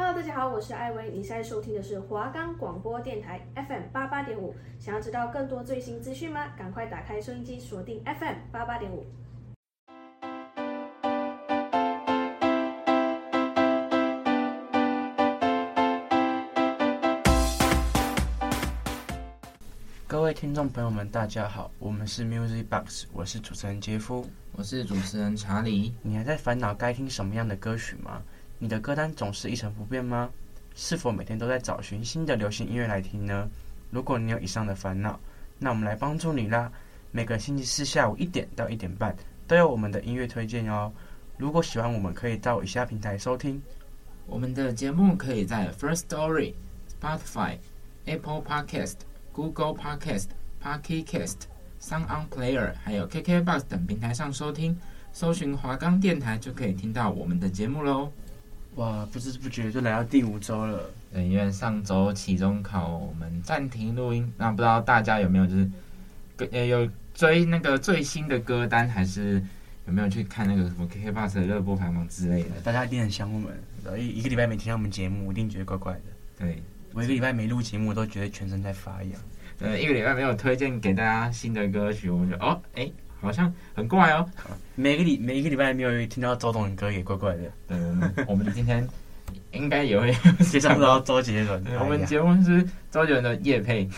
Hello，大家好，我是艾薇，你现在收听的是华冈广播电台 FM 八八点五。想要知道更多最新资讯吗？赶快打开收音机，锁定 FM 八八点五。各位听众朋友们，大家好，我们是 Music Box，我是主持人杰夫，我是主持人查理。你还在烦恼该听什么样的歌曲吗？你的歌单总是一成不变吗？是否每天都在找寻新的流行音乐来听呢？如果你有以上的烦恼，那我们来帮助你啦！每个星期四下午一点到一点半都有我们的音乐推荐哦。如果喜欢，我们可以到以下平台收听。我们的节目可以在 First Story、Spotify、Apple Podcast、Google Podcast、Pocket Cast、Sound On Player 还有 KKBox 等平台上收听。搜寻华冈电台就可以听到我们的节目喽。哇，不知不觉就来到第五周了。对，因为上周期中考我们暂停录音，那不知道大家有没有就是，呃，有追那个最新的歌单，还是有没有去看那个什么 KKBOX 的热播排行榜之类的？大家一定很想我们，一一个礼拜没听到我们节目，一定觉得怪怪的。对，我一个礼拜没录节目，都觉得全身在发痒。呃，一个礼拜没有推荐给大家新的歌曲，我们就哦，哎。好像很怪哦，每个礼每一个礼拜没有听到周董的歌也怪怪的。嗯，我们今天应该也会 介绍到周杰伦。我们节目是周杰伦的夜配，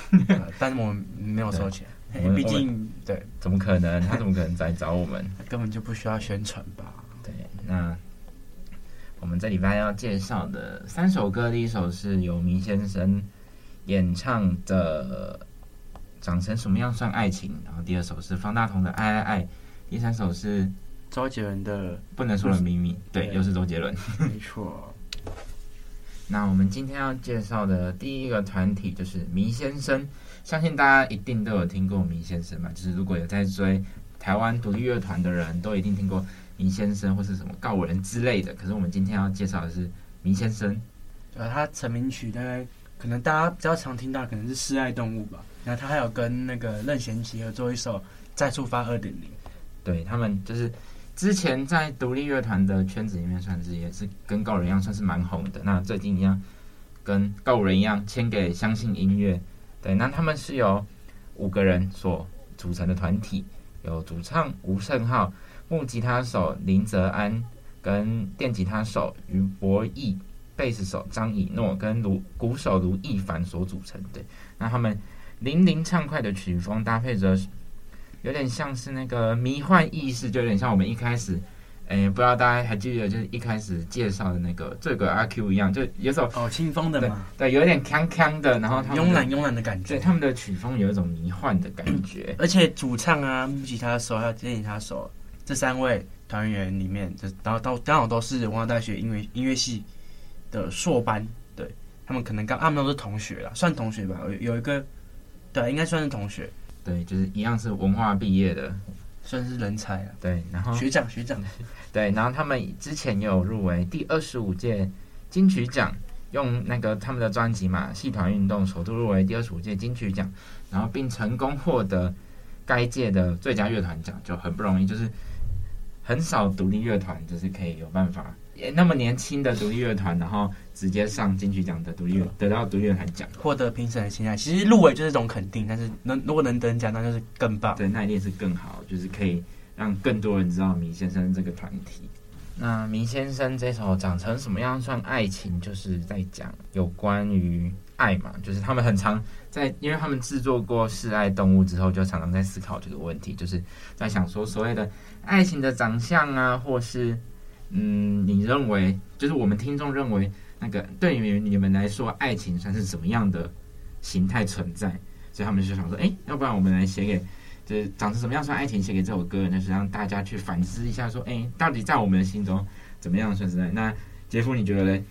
但是我们没有收钱，毕竟对，怎么可能？他怎么可能来找我们？根本就不需要宣传吧？对，那我们这礼拜要介绍的三首歌，第一首是由明先生演唱的。长成什么样算爱情？然后第二首是方大同的爱爱爱，第三首是周杰伦的不能说的秘密。对，又是周杰伦。没错。那我们今天要介绍的第一个团体就是迷先生，相信大家一定都有听过迷先生嘛。就是如果有在追台湾独立乐团的人都一定听过迷先生或是什么告五人之类的。可是我们今天要介绍的是迷先生，呃，他成名曲大概可能大家比较常听到可能是《示爱动物》吧。然后他还有跟那个任贤齐合作一首《再出发二点零》，对，他们就是之前在独立乐团的圈子里面，算是也是跟告人一样，算是蛮红的。那最近一样跟告人一样签给相信音乐，对，那他们是由五个人所组成的团体，有主唱吴胜浩、木吉他手林泽安、跟电吉他手于博义、贝斯手张以诺跟卢鼓手卢亦凡所组成。对，那他们。零零畅快的曲风搭配着，有点像是那个迷幻意识，就有点像我们一开始，哎，不知道大家还记得，就是一开始介绍的那个这个阿 Q 一样，就有首哦清风的嘛，对，有点锵锵的，然后他们慵懒慵懒的感觉，对，他们的曲风有一种迷幻的感觉，而且主唱啊、木吉他手还有电吉他手这三位团员里面，就然后都刚好都是文化大学音乐音乐系的硕班，对他们可能刚他们都是同学啦，算同学吧，有有一个。对，应该算是同学。对，就是一样是文化毕业的，算是人才了。对，然后学长学长。对，然后他们之前也有入围第二十五届金曲奖，用那个他们的专辑嘛，《戏团运动》首度入围第二十五届金曲奖，然后并成功获得该届的最佳乐团奖，就很不容易，就是很少独立乐团就是可以有办法。那么年轻的独立乐团，然后直接上金曲奖的独立乐，得到独立乐团奖，获得评审的青睐。其实入围就是一种肯定，但是能如果能得奖，那就是更棒。对，那一定是更好，就是可以让更多人知道明先生这个团体。那明先生这首长成什么样算爱情，就是在讲有关于爱嘛，就是他们很常在，因为他们制作过《示爱动物》之后，就常常在思考这个问题，就是在想说所谓的爱情的长相啊，或是。嗯，你认为就是我们听众认为那个对于你们来说，爱情算是什么样的形态存在？所以他们就想说，哎，要不然我们来写给，就是长成什么样算爱情？写给这首歌，就是让大家去反思一下，说，哎，到底在我们的心中怎么样算是爱？那杰夫你觉得嘞？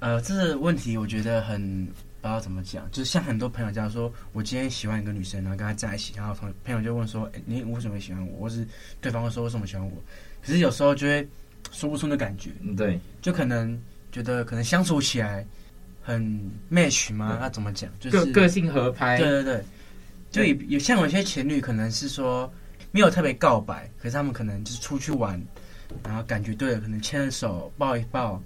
呃，这个问题我觉得很不知道怎么讲，就是像很多朋友这样说，我今天喜欢一个女生，然后跟她在一起，然后朋朋友就问说，哎，你为什么喜欢我？或是对方会说为什么喜欢我？可是有时候就会。说不出的感觉，对，就可能觉得可能相处起来很 match 吗？那怎么讲？就是个个性合拍。对对对，就有有像有些情侣可能是说没有特别告白，可是他们可能就是出去玩，然后感觉对了，可能牵着手抱一抱，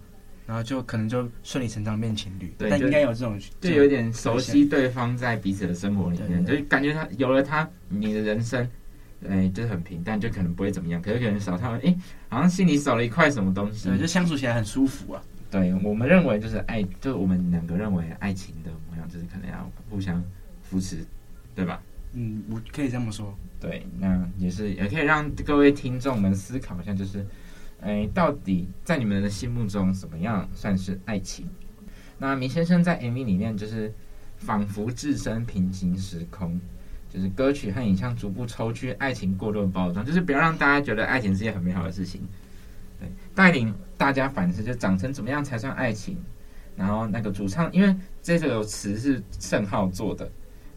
然后就可能就顺理成章变情侣。对，但应该有这种，就有点熟悉对方在彼此的生活里面，对就感觉他有了他，你的人生，哎，就是很平淡，就可能不会怎么样。可是可能少他们，哎，好像心里少了一块什么东西。对，就相处起来很舒服啊。对，我们认为就是爱，就是我们两个认为爱情的模样，就是可能要互相扶持，对吧？嗯，我可以这么说。对，那也是也可以让各位听众们思考一下，就是，哎，到底在你们的心目中，什么样算是爱情？那明先生在 MV 里面就是仿佛置身平行时空，就是歌曲和影像逐步抽去爱情过度的包装，就是不要让大家觉得爱情是件很美好的事情。对，带领大家反思，就长成怎么样才算爱情？然后那个主唱，因为这首词是盛浩做的。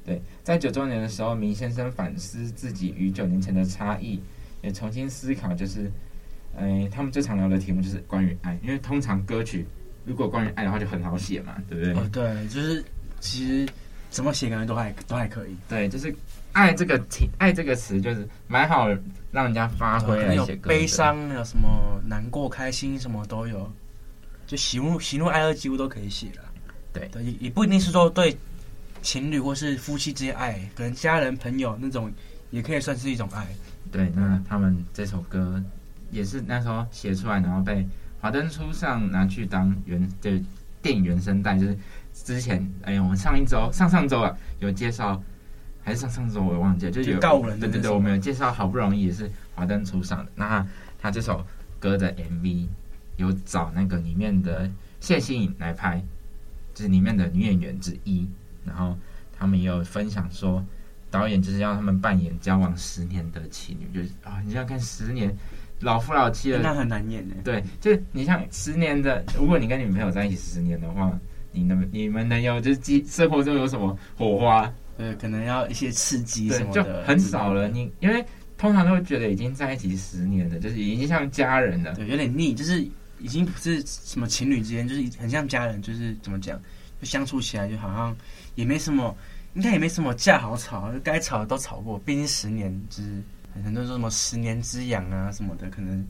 对，在九周年的时候，明先生反思自己与九年前的差异，也重新思考，就是，哎，他们最常聊的题目就是关于爱，因为通常歌曲如果关于爱的话就很好写嘛，对不对？哦，对，就是其实怎么写感觉都还都还可以。对，就是爱这个题，爱这个词就是蛮好让人家发挥来写歌。悲伤有什么难过、开心什么都有，就喜怒喜怒哀乐几乎都可以写了。对，对，也也不一定是说对。情侣或是夫妻之间爱，可能家人朋友那种也可以算是一种爱。对，那他们这首歌也是那时候写出来，然后被《华灯初上》拿去当原的电影原声带。就是之前，哎呀，我们上一周、上上周啊有介绍，还是上上周我也忘记了，就有告五人。对对对，我们有介绍，好不容易也是《华灯初上》的。那他，这首歌的 MV 有找那个里面的谢欣颖来拍，就是里面的女演员之一。然后他们也有分享说，导演就是要他们扮演交往十年的情侣，就是啊，你要看十年老夫老妻了，那很难演的。对，就是你像十年的，如果你跟女朋友在一起十年的话，你能你们能有就是生活中有什么火花？对，可能要一些刺激什么的，就很少了。你因为通常都会觉得已经在一起十年了，就是已经像家人了，对，有点腻，就是已经不是什么情侣之间，就是很像家人，就是怎么讲，就相处起来就好像。也没什么，应该也没什么架好吵，该吵的都吵过。毕竟十年之，很多人说什么十年之痒啊什么的，可能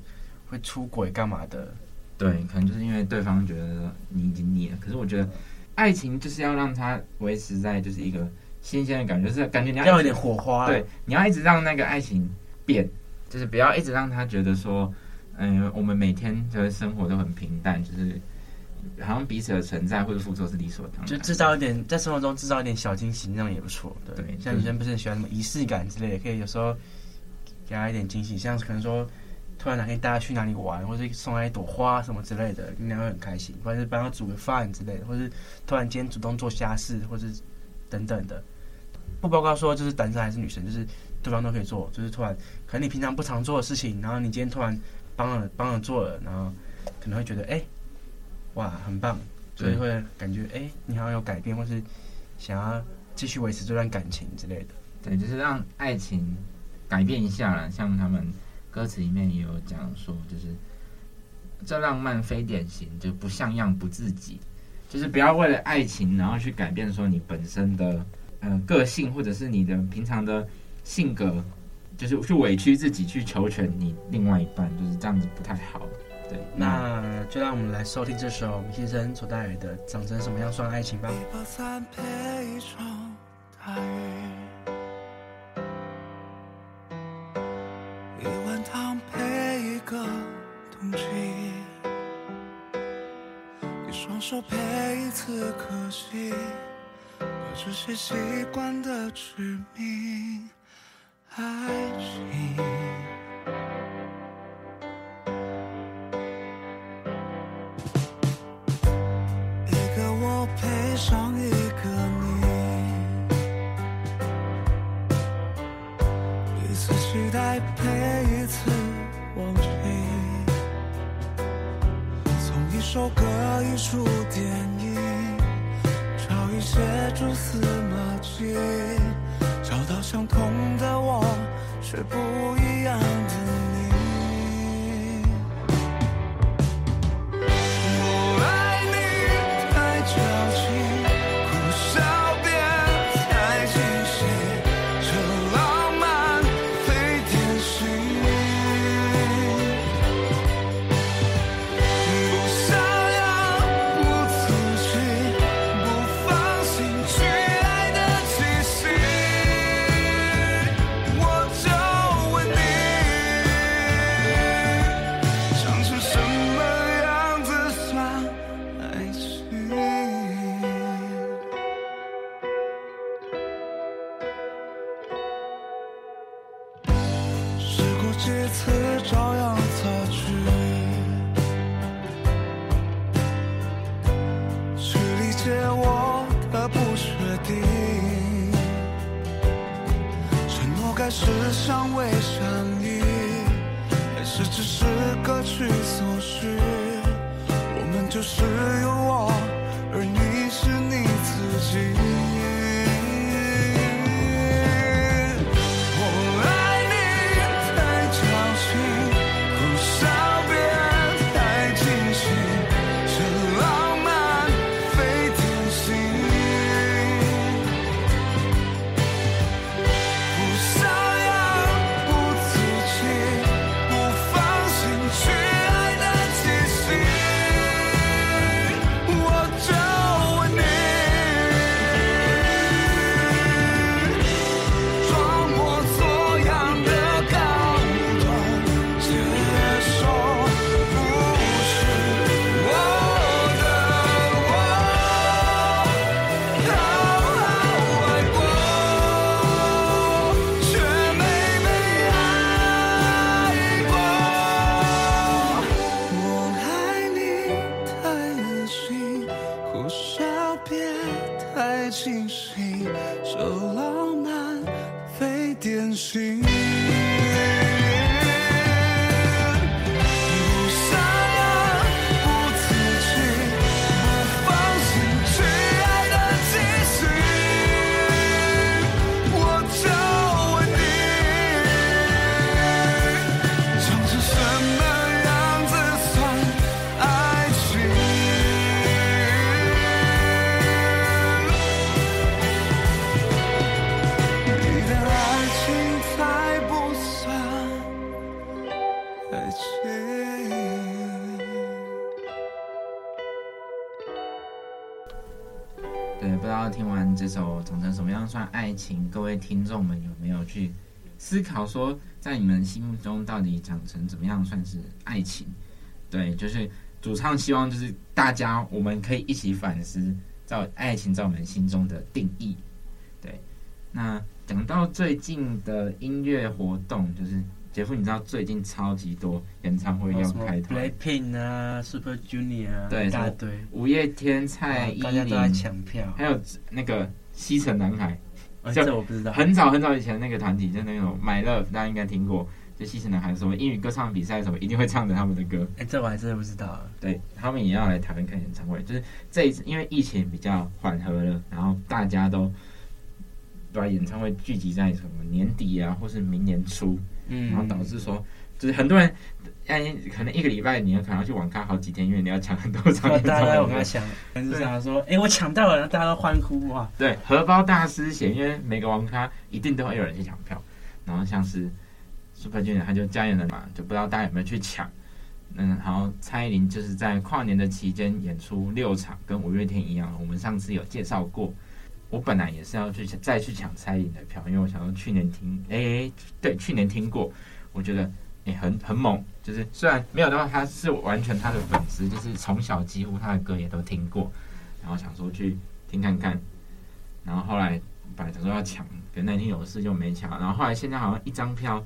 会出轨干嘛的。对，可能就是因为对方觉得你已经腻了。可是我觉得，爱情就是要让它维持在就是一个新鲜的感觉，就是感觉你要，要有点火花。对，你要一直让那个爱情变，就是不要一直让他觉得说，嗯，我们每天就是生活都很平淡，就是。好像彼此的存在或者付出是理所当然，就制造一点在生活中制造一点小惊喜，那样也不错。对，对像女生不是很喜欢什么仪式感之类的，可以有时候给他一点惊喜，像可能说突然哪天带他去哪里玩，或者送他一朵花什么之类的，应该会很开心。或者是帮他煮个饭之类的，或是突然间主动做家事，或是等等的，不包括说就是单身还是女生，就是对方都可以做。就是突然可能你平常不常做的事情，然后你今天突然帮了帮了做了，然后可能会觉得哎。哇，很棒，所以会感觉哎，你好像有改变，或是想要继续维持这段感情之类的。对，就是让爱情改变一下了。像他们歌词里面也有讲说，就是这浪漫非典型，就不像样，不自己，就是不要为了爱情，然后去改变说你本身的呃个性，或者是你的平常的性格，就是去委屈自己去求全你另外一半，就是这样子不太好。对，那就让我们来收听这首麋先生所带来的《长成什么样算爱情》吧。一包餐配一场大雨，个冬季，一双手配一次可惜，有这些习惯的致命爱情。样算爱情？各位听众们有没有去思考说，在你们心目中到底长成怎么样算是爱情？对，就是主唱希望就是大家我们可以一起反思，在爱情在我们心中的定义。对，那讲到最近的音乐活动，就是。杰夫，你知道最近超级多演唱会要开团，Blackpink 啊，Super Junior 啊，对，大堆五月天、蔡依林，大家都在抢票，还有那个西城男孩，这我不知道，很早很早以前那个团体，就那种 My Love，大家应该听过，就西城男孩什么英语歌唱比赛什么，一定会唱着他们的歌。哎，这我还真的不知道。对，他们也要来台湾看演唱会，就是这一次因为疫情比较缓和了，然后大家都把演唱会聚集在什么年底啊，或是明年初。嗯，然后导致说，就是很多人，哎，可能一个礼拜你要可能要去网咖好几天，因为你要抢很多场。大家在网咖抢，但是想说，哎，我抢到了，然后大家都欢呼哇！对，荷包大失血，因为每个网咖一定都会有人去抢票。然后像是 Super Junior 他就加演了嘛，就不知道大家有没有去抢。嗯，然后蔡依林就是在跨年的期间演出六场，跟五月天一样，我们上次有介绍过。我本来也是要去再去抢蔡依林的票，因为我想说去年听，哎，对，去年听过，我觉得哎很很猛，就是虽然没有的话，他是完全他的粉丝，就是从小几乎他的歌也都听过，然后想说去听看看，然后后来本来想说要抢，可那天有事就没抢，然后后来现在好像一张票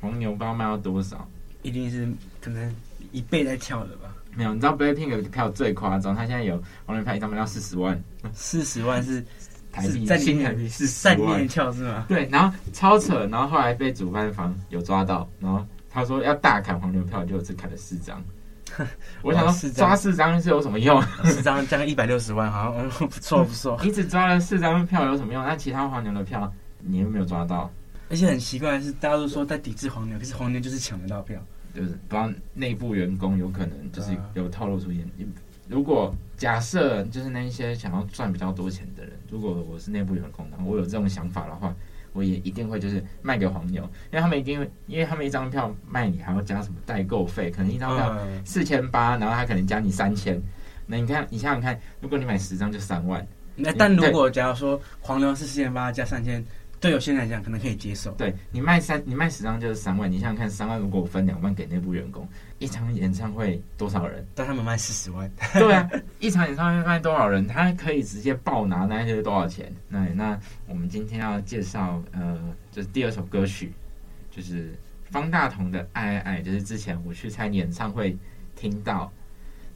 黄牛不知道卖到多少，一定是可能一倍在跳的吧。没有，你知道 BLACKPINK 的票最夸张，他现在有黄牛票一张卖到四十万，四十万是。台币在新台币是三年跳是吗？对，然后超扯，然后后来被主办方有抓到，然后他说要大砍黄牛票，就只砍了四张。我想说抓四张是有什么用？四张将近一百六十万，好像不错不错。你只抓了四张票有什么用？那其他黄牛的票你又没有抓到，而且很奇怪的是，大家都说在抵制黄牛，可是黄牛就是抢得到票，就是帮内部员工有可能就是有透露出一点。如果假设就是那一些想要赚比较多钱的人，如果我是内部员工，然后我有这种想法的话，我也一定会就是卖给黄牛，因为他们一定会，因为他们一张票卖你还要加什么代购费，可能一张票四千八，然后他可能加你三千，那你看你想想看，如果你买十张就三万，那但如果假如说黄牛是四千八加三千。对有些人来讲，可能可以接受。对你卖三，你卖十张就是三万。你想想看，三万如果我分两万给内部员工，一场演唱会多少人？但他们卖四十万。对啊，一场演唱会卖多少人？他可以直接爆拿那些多少钱？那那我们今天要介绍呃，就是第二首歌曲，就是方大同的《爱爱爱》，就是之前我去参演唱会听到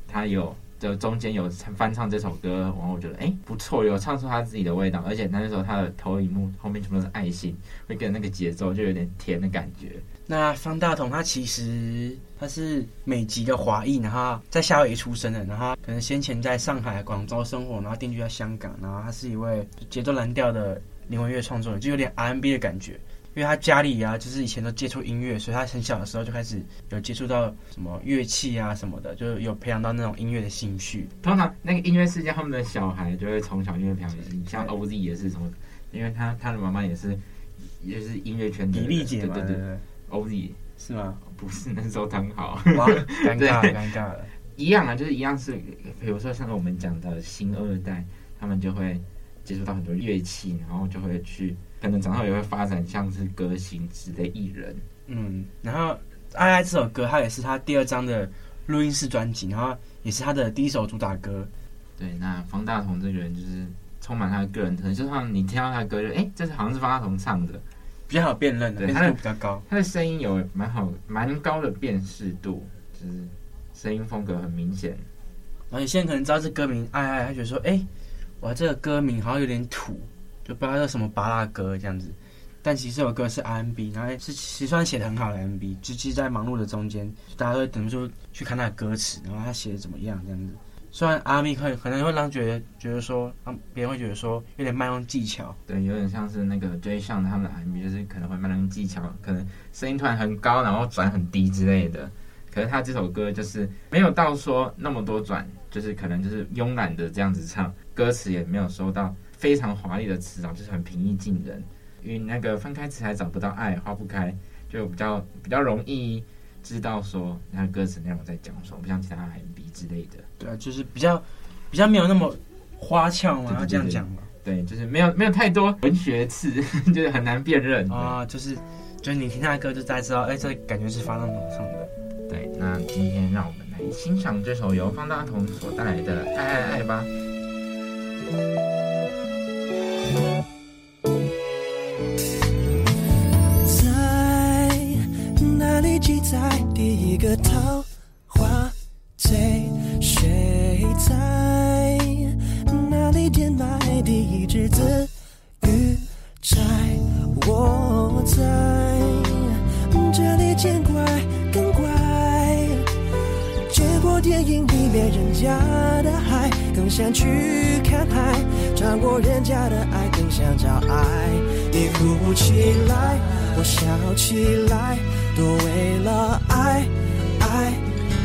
他有。就中间有翻唱这首歌，然后我觉得哎不错，有唱出他自己的味道，而且那时候他的投影幕后面全部都是爱心，会跟那个节奏就有点甜的感觉。那方大同他其实他是美籍的华裔，然后在夏威夷出生的，然后可能先前在上海、广州生活，然后定居在香港，然后他是一位节奏蓝调的灵魂乐创作人，就有点 R&B 的感觉。因为他家里啊，就是以前都接触音乐，所以他很小的时候就开始有接触到什么乐器啊什么的，就是有培养到那种音乐的兴趣。通常那个音乐世家，他们的小孩就会从小音乐培养起，像 OZ 也是从，因为他他的妈妈也是也是音乐圈的。李丽姐嘛，对对对，OZ 是吗？不是，那时候刚好。哇，尴尬了，尴尬了。一样啊，就是一样是，比如说像我们讲的新二代，他们就会接触到很多乐器，然后就会去。可能长大也会发展像是歌星之类艺人，嗯，然后《爱爱》这首歌，它也是他第二张的录音室专辑，然后也是他的第一首主打歌。对，那方大同这个人就是充满他的个人特色，就像你听到他的歌就，就哎，这是好像是方大同唱的，比较好辨认的，对，他的比较高，他的声音有蛮好蛮高的辨识度，就是声音风格很明显。而且现在可能知道这歌名《爱爱》，他觉得说，哎，哇，这个歌名好像有点土。就不知道叫什么巴拉歌这样子，但其实这首歌是 R&B，然后是其实算写的很好的 R&B，就其实在忙碌的中间，大家都会等于说去看他的歌词，然后他写的怎么样这样子。虽然 R&B 可可能会让觉得觉得说，让别人会觉得说有点慢用技巧，对，有点像是那个 Jay Sean 他们的 R&B，就是可能会慢用技巧，可能声音突然很高，然后转很低之类的。可是他这首歌就是没有到说那么多转，就是可能就是慵懒的这样子唱，歌词也没有收到。非常华丽的词藻，就是很平易近人。因为那个翻开词还找不到爱，花不开，就比较比较容易知道说那个歌词内容在讲什么，不像其他 mb 之类的。对啊，就是比较比较没有那么花俏嘛，要这样讲嘛。对，就是没有没有太多文学词，就是很难辨认啊。就是就是你听他的歌，就大家知道，哎，这感觉是方大同唱的。对，那今天让我们欣赏这首由方大同所带来的《爱爱爱》吧。在哪里记载第一个桃花醉，谁在哪里点埋第一只紫别人家的海，更想去看海；穿过人家的爱，更想找爱。你哭起来，我笑起来。都为了爱，爱，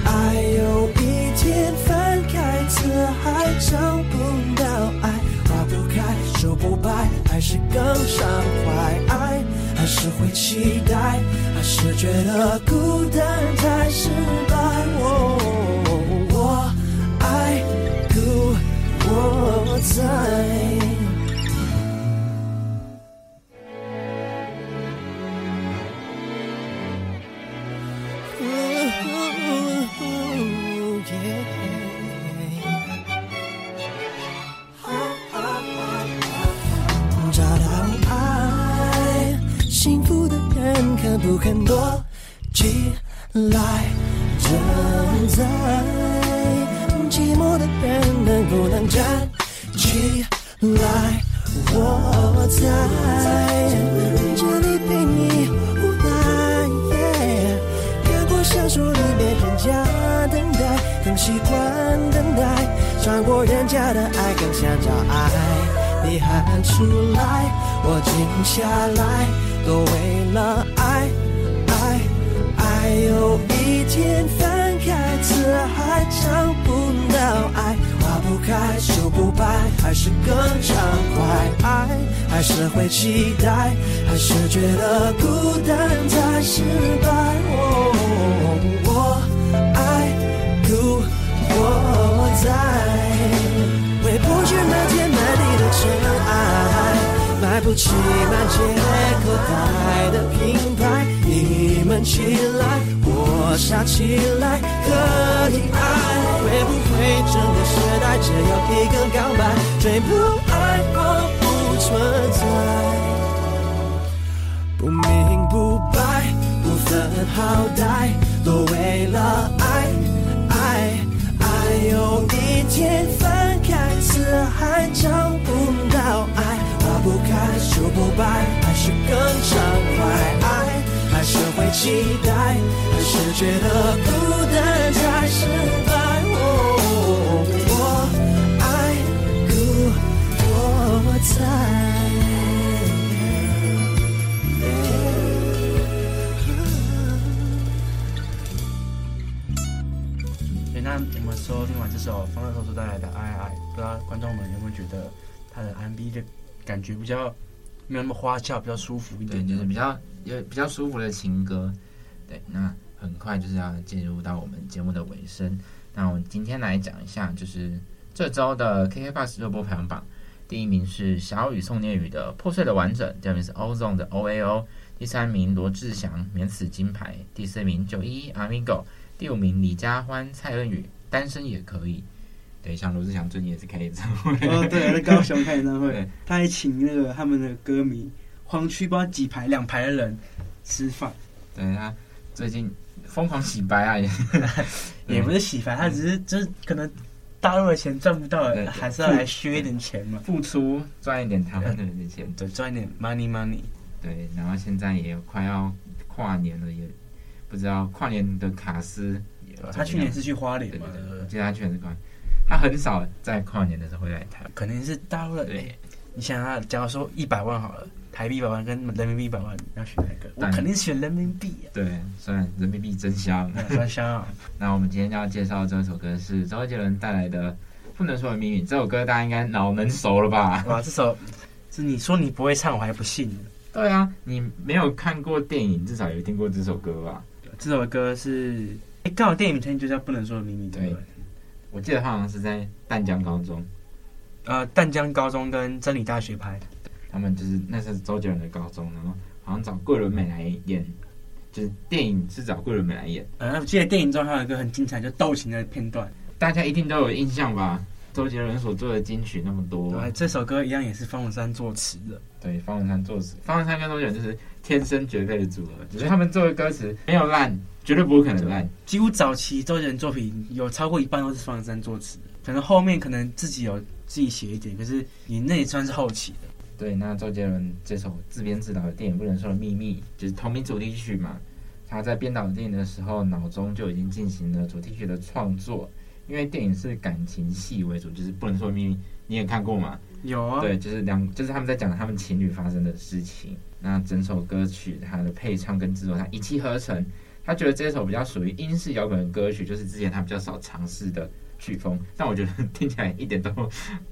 爱，有一天翻开辞海，找不到爱，花不开，树不白，还是更伤怀。爱，还是会期待，还是觉得孤单太失败。我，我爱，故我在。不肯躲起来，站在寂寞的人能不能站起来？我在这里陪你无奈。看过小说里面人家等待，更习惯等待；穿过人家的爱，更想找爱。你喊出来，我静下来，都为了爱。爱爱有一天翻开辞海，找不到爱，花不开，树不白，还是更畅快。爱还是会期待，还是觉得孤单太失败。我爱故我在，回不去那天满地的尘埃，买不起满街口袋的品牌。你们起来，傻起来，可以爱。会不会整个时代只有一个告白？最不爱我不存在，不明不白，不分好歹，都为了爱爱爱。有一天分开，辞海找不到爱，花不开，树不白，还是更畅快。爱还是会期待，还是觉得孤单才是爱。哦，我爱故我在。我们收听完这首方大同所带来的《爱爱》，不知道观众们有没有觉得他的 MV 的感觉比较没有那么花俏，比较舒服一点？就是比较有比较舒服的情歌。对，那很快就是要进入到我们节目的尾声。那我们今天来讲一下，就是这周的 KKBOX 热播排行榜，第一名是小雨宋念宇的《破碎的完整》，第二名是 Ozone 的 O A O，第三名罗志祥免死金牌，第四名九一一 Amigo，第五名李佳欢蔡恩宇。单身也可以，对，像罗志祥最近也是开演唱会哦，对，在高雄开演唱会，他还请那个他们的歌迷黄区不知道几排两排的人吃饭，对他最近疯狂洗白啊，也 也不是洗白，他只是就是可能大陆的钱赚不到，还是要来削一点钱嘛，付出赚一点台湾的人的钱，对，赚一点 money money，对，然后现在也快要跨年了，也不知道跨年的卡斯。他去年是去花莲嘛？我记得他去年是跨，他很少在跨年的时候会来台湾，可能是大陆的。对，你想他，假如说一百万好了，台币一百万跟人民币一百万，要选哪个？我肯定选人民币啊。对，虽然人民币真香，真香啊！那我们今天要介绍这首歌是周杰伦带来的《不能说的秘密》。这首歌大家应该脑门熟了吧？哇，这首是你说你不会唱，我还不信。对啊，你没有看过电影，至少有听过这首歌吧？这首歌是。哎，刚好电影名称就叫《不能说的秘密》。对，我记得他好像是在淡江高中，呃，淡江高中跟真理大学拍的。他们就是那是周杰伦的高中，然后好像找桂纶镁来演，就是电影是找桂纶镁来演。呃，我记得电影中还有一个很精彩，就斗琴的片段，大家一定都有印象吧？周杰伦所做的金曲那么多，对，这首歌一样也是方文山作词的。对，方文山作词，方文山跟周杰伦就是天生绝配的组合，只是他们做的歌词没有烂。绝对不会可能烂，几乎早期周杰伦作品有超过一半都是方文山作词，可能后面可能自己有自己写一点，可是你那也算是后期的。对，那周杰伦这首自编自导的电影《不能说的秘密》就是同名主题曲嘛，他在编导电影的时候脑中就已经进行了主题曲的创作，因为电影是感情戏为主，就是《不能说的秘密》，你也看过吗？有啊。对，就是两，就是他们在讲他们情侣发生的事情。那整首歌曲它的配唱跟制作，它一气呵成。他觉得这首比较属于英式摇滚的歌曲，就是之前他比较少尝试的曲风，但我觉得 听起来一点都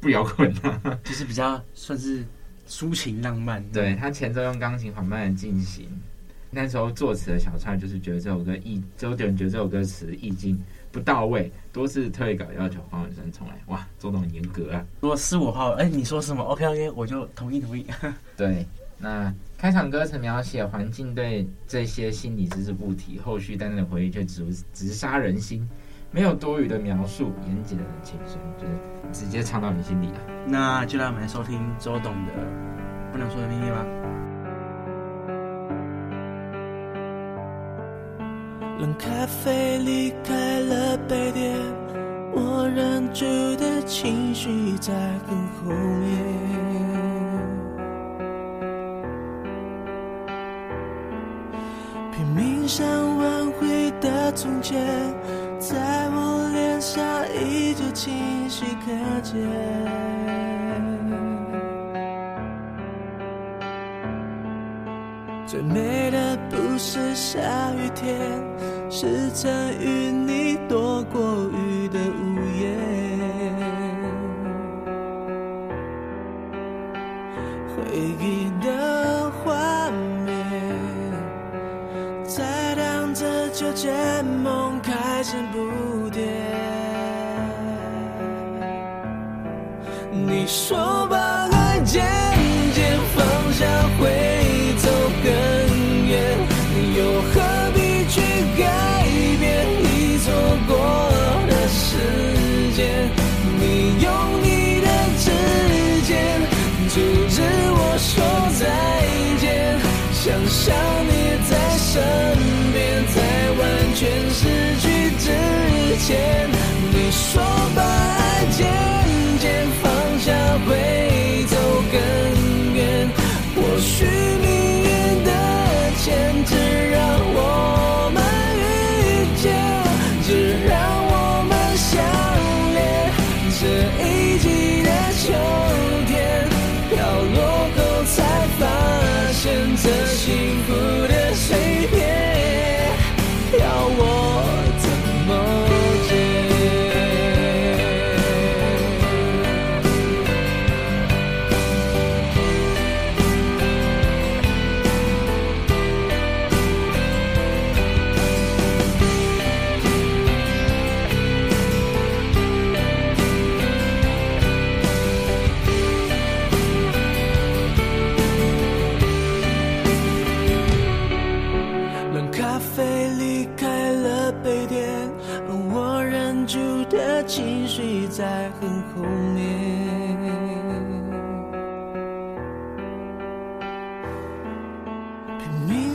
不摇滚啊，就是比较算是抒情浪漫。对，他前奏用钢琴缓慢的进行，那时候作词的小蔡就是觉得这首歌意，周杰伦觉得这首歌词意境不到位，多次特意稿要求方文山重来。哇，周董很严格啊！如果是我的话，哎、欸，你说什么？OK OK，我就同意同意。对，那。开场歌词描写环境对这些心理只字不提，后续淡淡的回忆却直直杀人心，没有多余的描述，严谨的情深，就是直接唱到你心里啊！那就让我们来收听周董的《不能说的秘密》吧。冷咖啡离开了杯垫，我忍住的情绪在更后面。想挽回的从前，在我脸上依旧清晰可见。最美的不是下雨天，是曾与你躲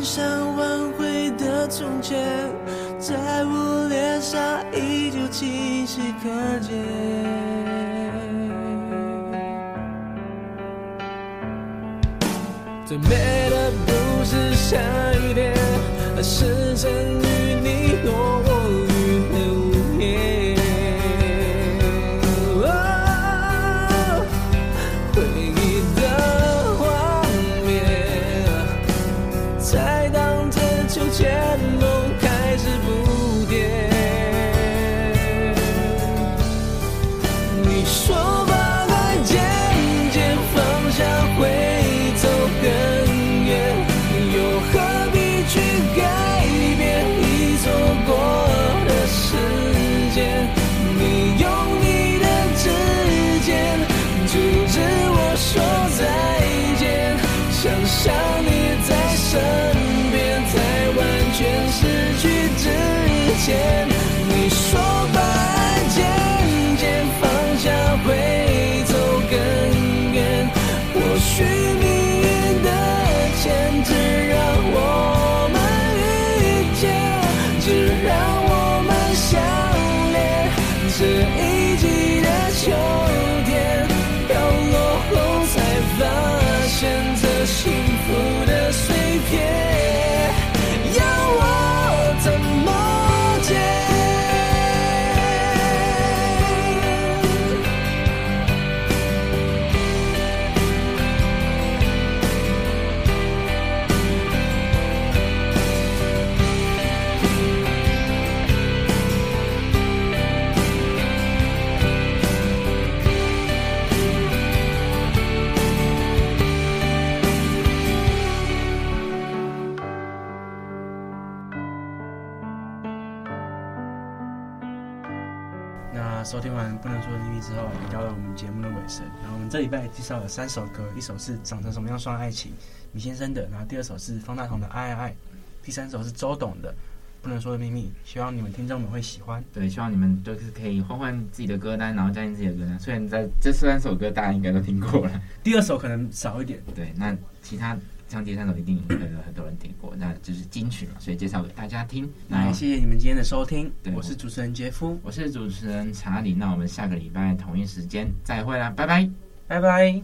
想挽回的从前，在我脸上依旧清晰可见。最美的不是下雨天，而是曾前，你说把爱渐渐放下会走更远，或许命运的牵制让我们遇见，只让我们相恋。这一季的秋天飘落后，才发现这幸福的碎片，听完不能说的秘密之后，也到了我们节目的尾声。然后我们这礼拜介绍了三首歌，一首是长成什么样算爱情，米先生的；然后第二首是方大同的爱爱爱，第三首是周董的不能说的秘密。希望你们听众们会喜欢。对，希望你们都是可以换换自己的歌单，然后加进自己的歌单。虽然在这三首歌大家应该都听过了，第二首可能少一点。对，那其他像第三首一定有很多人听过，那就是金曲嘛，所以介绍给大家听。那也谢谢你们今天的收听，对我是主持人杰夫，我是主持人查理，那我们下个礼拜同一时间再会啦，拜拜，拜拜。